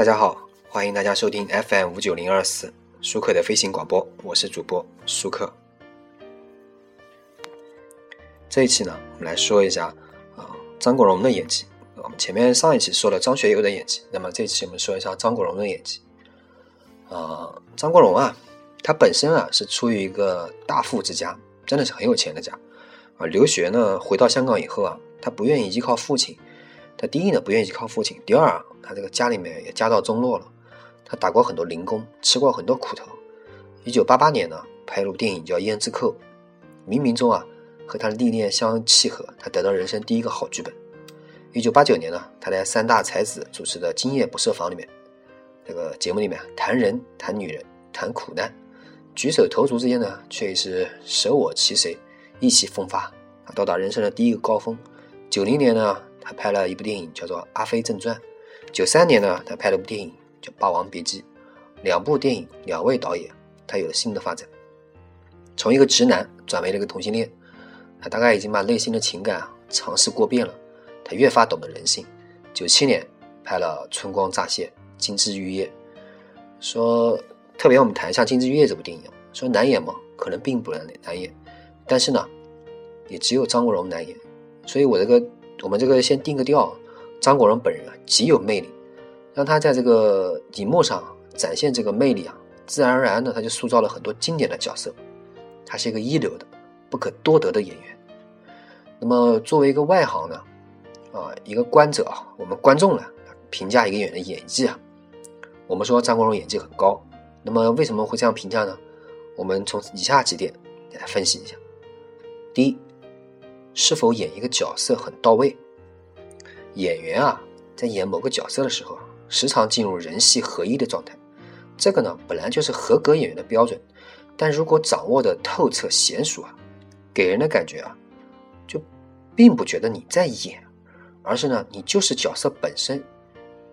大家好，欢迎大家收听 FM 五九零二四舒克的飞行广播，我是主播舒克。这一期呢，我们来说一下啊张国荣的演技。我们前面上一期说了张学友的演技，那么这一期我们说一下张国荣的演技。啊，张国荣啊，他本身啊是出于一个大富之家，真的是很有钱的家啊。留学呢，回到香港以后啊，他不愿意依靠父亲。他第一呢，不愿意靠父亲；第二啊，他这个家里面也家道中落了，他打过很多零工，吃过很多苦头。一九八八年呢，拍一部电影叫《胭脂扣》，冥冥中啊，和他的历练相契合，他得到人生第一个好剧本。一九八九年呢，他在三大才子主持的《今夜不设防》里面，这个节目里面谈人、谈女人、谈苦难，举手投足之间呢，却也是舍我其谁，意气风发啊，到达人生的第一个高峰。九零年呢。他拍了一部电影叫做《阿飞正传》，九三年呢，他拍了部电影叫《霸王别姬》，两部电影，两位导演，他有了新的发展，从一个直男转为了一个同性恋，他大概已经把内心的情感啊尝试过遍了，他越发懂得人性。九七年拍了《春光乍泄》《金枝玉叶》，说特别我们谈一下《金枝玉叶》这部电影，说难演吗？可能并不难难演，但是呢，也只有张国荣难演，所以我这个。我们这个先定个调，张国荣本人啊极有魅力，让他在这个荧幕上展现这个魅力啊，自然而然的他就塑造了很多经典的角色，他是一个一流的、不可多得的演员。那么作为一个外行呢，啊，一个观者啊，我们观众呢评价一个演员的演技啊，我们说张国荣演技很高，那么为什么会这样评价呢？我们从以下几点来分析一下。第一。是否演一个角色很到位？演员啊，在演某个角色的时候，时常进入人戏合一的状态。这个呢，本来就是合格演员的标准。但如果掌握的透彻娴熟啊，给人的感觉啊，就并不觉得你在演，而是呢，你就是角色本身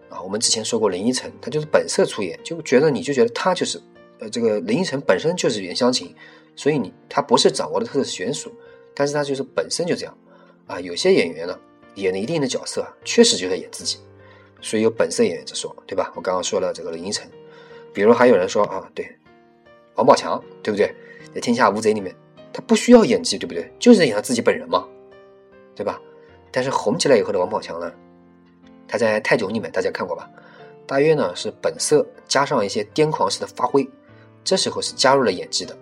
啊。我们之前说过，林依晨他就是本色出演，就觉得你就觉得他就是，呃，这个林依晨本身就是袁湘琴，所以你他不是掌握的特别娴熟。但是他就是本身就这样，啊，有些演员呢演了一定的角色，确实就在演自己，所以有本色演员之说，对吧？我刚刚说了这个林依晨，比如还有人说啊，对，王宝强，对不对？在《天下无贼》里面，他不需要演技，对不对？就是演他自己本人嘛，对吧？但是红起来以后的王宝强呢，他在《泰囧》里面大家看过吧？大约呢是本色加上一些癫狂式的发挥，这时候是加入了演技的。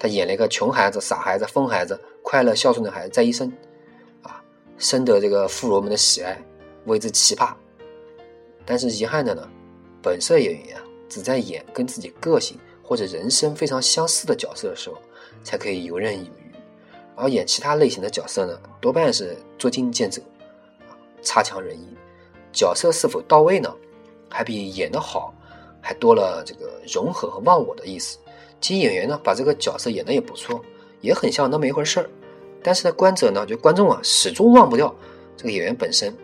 他演了一个穷孩子、傻孩子、疯孩子、快乐孝顺的孩子，在一生，啊，深得这个富罗们的喜爱，为之奇葩。但是遗憾的呢，本色演员啊，只在演跟自己个性或者人生非常相似的角色的时候，才可以游刃有余。而演其他类型的角色呢，多半是捉襟见肘，啊，差强人意。角色是否到位呢？还比演得好，还多了这个融合和忘我的意思。其演员呢，把这个角色演的也不错，也很像那么一回事儿。但是呢，观者呢，就观众啊，始终忘不掉这个演员本身，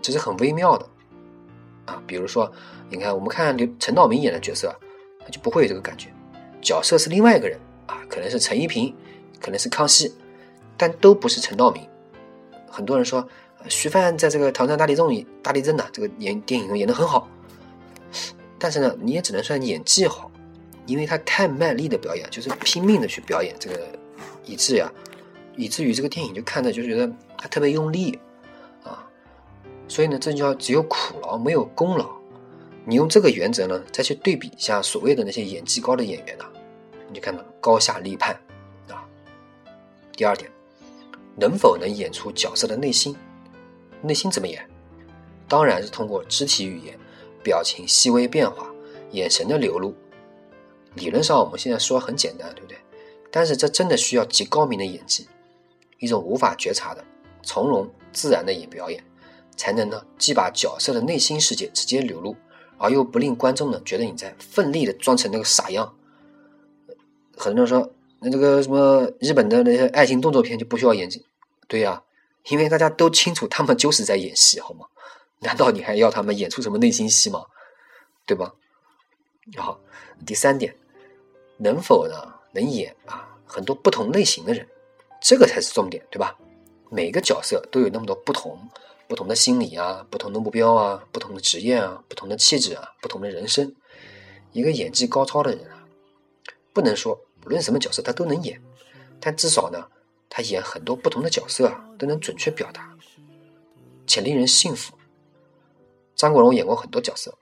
这是很微妙的啊。比如说，你看我们看刘陈道明演的角色，他就不会有这个感觉，角色是另外一个人啊，可能是陈一平，可能是康熙，但都不是陈道明。很多人说徐帆在这个《唐山大地震》，大地震呢，这个演电影中演的很好，但是呢，你也只能算演技好。因为他太卖力的表演，就是拼命的去表演这个，以致呀，以至于这个电影就看着就觉得他特别用力啊，所以呢，这就叫只有苦劳没有功劳。你用这个原则呢，再去对比一下所谓的那些演技高的演员呢，你就看到高下立判啊。第二点，能否能演出角色的内心？内心怎么演？当然是通过肢体语言、表情细微变化、眼神的流露。理论上我们现在说很简单，对不对？但是这真的需要极高明的演技，一种无法觉察的从容自然的演表演，才能呢既把角色的内心世界直接流露，而又不令观众呢觉得你在奋力的装成那个傻样。很多人说，那这个什么日本的那些爱情动作片就不需要演技，对呀，因为大家都清楚他们就是在演戏，好吗？难道你还要他们演出什么内心戏吗？对吧？然后第三点。能否呢？能演啊，很多不同类型的人，这个才是重点，对吧？每个角色都有那么多不同，不同的心理啊，不同的目标啊，不同的职业啊，不同的气质啊，不同的人生。一个演技高超的人啊，不能说无论什么角色他都能演，但至少呢，他演很多不同的角色啊，都能准确表达，且令人信服。张国荣演过很多角色，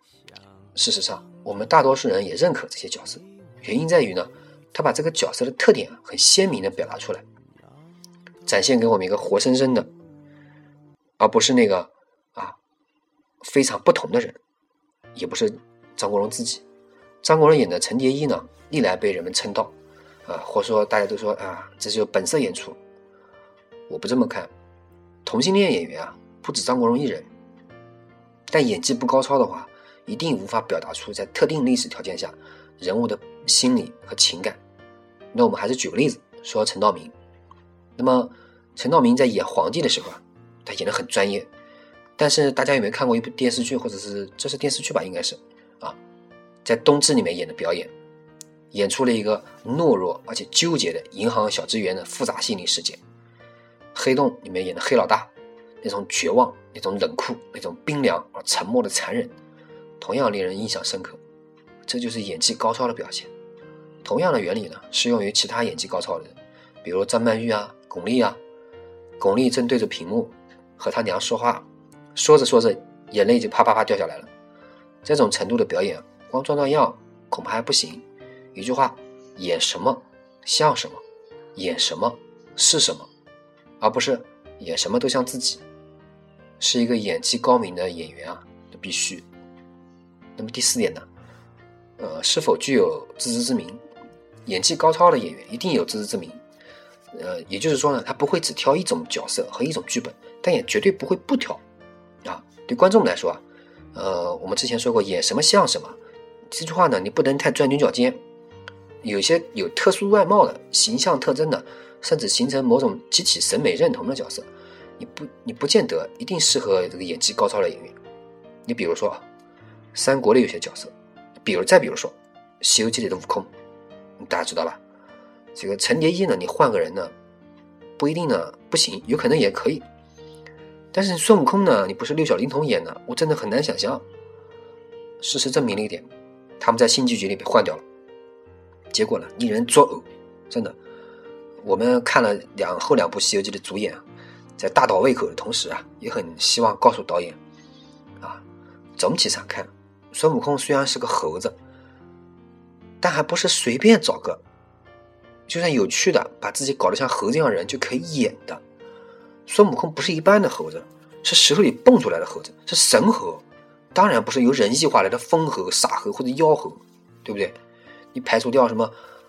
事实上，我们大多数人也认可这些角色，原因在于呢，他把这个角色的特点很鲜明的表达出来，展现给我们一个活生生的，而不是那个啊非常不同的人，也不是张国荣自己。张国荣演的陈蝶衣呢，历来被人们称道，啊，或说大家都说啊，这就本色演出。我不这么看，同性恋演员啊，不止张国荣一人。但演技不高超的话，一定无法表达出在特定历史条件下人物的心理和情感。那我们还是举个例子，说陈道明。那么陈道明在演皇帝的时候啊，他演的很专业。但是大家有没有看过一部电视剧，或者是这是电视剧吧？应该是啊，在《冬至》里面演的表演，演出了一个懦弱而且纠结的银行小职员的复杂心理世界。《黑洞》里面演的黑老大。那种绝望，那种冷酷，那种冰凉而沉默的残忍，同样令人印象深刻。这就是演技高超的表现。同样的原理呢，适用于其他演技高超的人，比如张曼玉啊、巩俐啊。巩俐正对着屏幕和他娘说话，说着说着，眼泪就啪啪啪掉下来了。这种程度的表演，光装装样恐怕还不行。一句话，演什么像什么，演什么是什么，而不是演什么都像自己。是一个演技高明的演员啊，的必须。那么第四点呢？呃，是否具有自知之明？演技高超的演员一定有自知之明。呃，也就是说呢，他不会只挑一种角色和一种剧本，但也绝对不会不挑。啊，对观众来说啊，呃，我们之前说过，演什么像什么。这句话呢，你不能太钻牛角尖。有些有特殊外貌的形象特征的，甚至形成某种集体审美认同的角色。你不，你不见得一定适合这个演技高超的演员。你比如说啊，三国里有些角色，比如再比如说《西游记》里的悟空，大家知道吧？这个陈蝶衣呢，你换个人呢，不一定呢不行，有可能也可以。但是孙悟空呢，你不是六小龄童演的，我真的很难想象。事实证明了一点，他们在新剧集里被换掉了，结果呢令人作呕。真的，我们看了两后两部《西游记》的主演。在大倒胃口的同时啊，也很希望告诉导演，啊，总体上看，孙悟空虽然是个猴子，但还不是随便找个，就算有趣的，把自己搞得像猴子一样人就可以演的。孙悟空不是一般的猴子，是石头里蹦出来的猴子，是神猴，当然不是由人异化来的疯猴、傻猴或者妖猴，对不对？你排除掉什么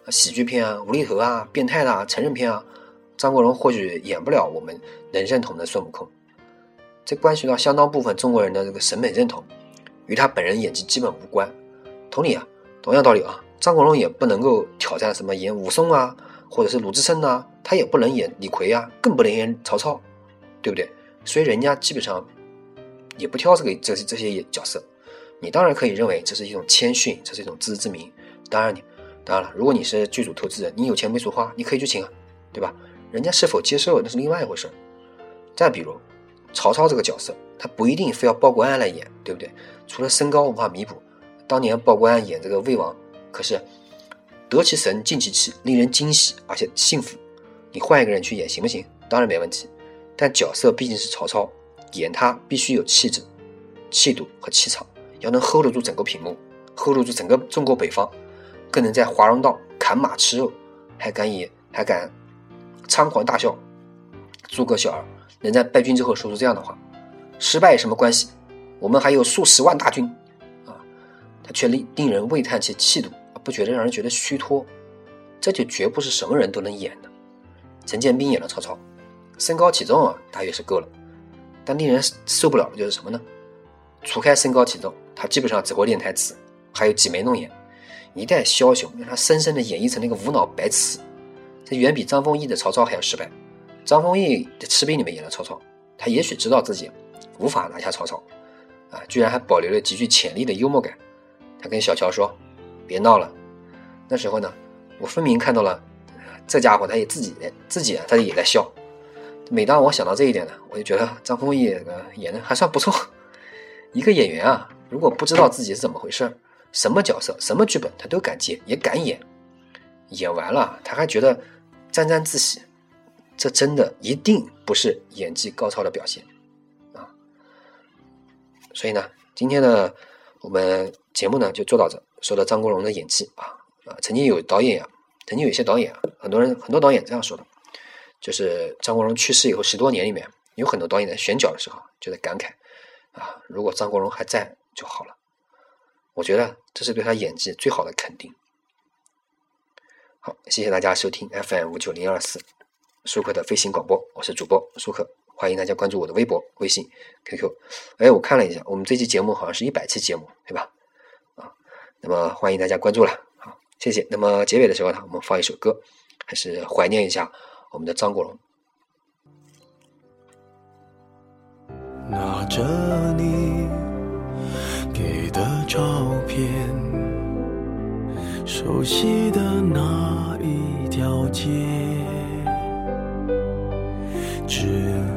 喜剧片啊、无厘头啊、变态的啊、成人片啊。张国荣或许演不了我们能认同的孙悟空，这关系到相当部分中国人的这个审美认同，与他本人演技基本无关。同理啊，同样道理啊，张国荣也不能够挑战什么演武松啊，或者是鲁智深呐，他也不能演李逵啊，更不能演曹操，对不对？所以人家基本上也不挑这个这这些角色。你当然可以认为这是一种谦逊，这是一种自知之明。当然你，当然了，如果你是剧组投资人，你有钱没处花，你可以去请啊，对吧？人家是否接受那是另外一回事再比如，曹操这个角色，他不一定非要鲍国安来演，对不对？除了身高无法弥补，当年鲍国安演这个魏王，可是得其神，尽其气，令人惊喜而且幸福。你换一个人去演行不行？当然没问题。但角色毕竟是曹操，演他必须有气质、气度和气场，要能 hold 得住整个屏幕，hold 得住整个中国北方，更能在华容道砍马吃肉，还敢以还敢。猖狂大笑，诸葛小儿能在败军之后说出这样的话：“失败有什么关系？我们还有数十万大军。”啊，他却令令人畏叹其气度，不觉得让人觉得虚脱。这就绝不是什么人都能演的。陈建斌演了曹操，身高体重啊大约是够了，但令人受不了的就是什么呢？除开身高体重，他基本上只会练台词，还有挤眉弄眼，一代枭雄让他深深的演绎成那个无脑白痴。这远比张丰毅的曹操还要失败。张丰毅在《赤壁》里面演了曹操，他也许知道自己无法拿下曹操，啊，居然还保留了极具潜力的幽默感。他跟小乔说：“别闹了。”那时候呢，我分明看到了，这家伙他也自己自己啊，他也在笑。每当我想到这一点呢，我就觉得张丰毅演的还算不错。一个演员啊，如果不知道自己是怎么回事什么角色、什么剧本他都敢接，也敢演，演完了他还觉得沾沾自喜，这真的一定不是演技高超的表现啊！所以呢，今天呢，我们节目呢就做到这，说到张国荣的演技啊啊，曾经有导演啊，曾经有一些导演啊，很多人很多导演这样说的。就是张国荣去世以后十多年里面，有很多导演在选角的时候就在感慨啊，如果张国荣还在就好了。我觉得这是对他演技最好的肯定。好，谢谢大家收听 FM 五九零二四舒克的飞行广播，我是主播舒克，欢迎大家关注我的微博、微信、QQ。哎，我看了一下，我们这期节目好像是一百期节目，对吧？啊，那么欢迎大家关注了，好，谢谢。那么结尾的时候呢，我们放一首歌，还是怀念一下。我们的张国荣。拿着你给的照片，熟悉的那一条街，只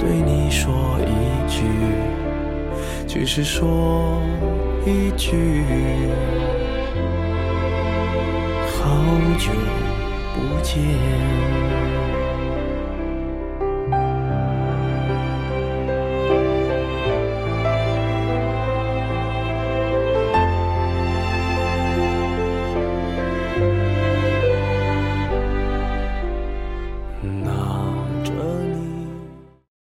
对你说一句，只是说一句，好久。不见。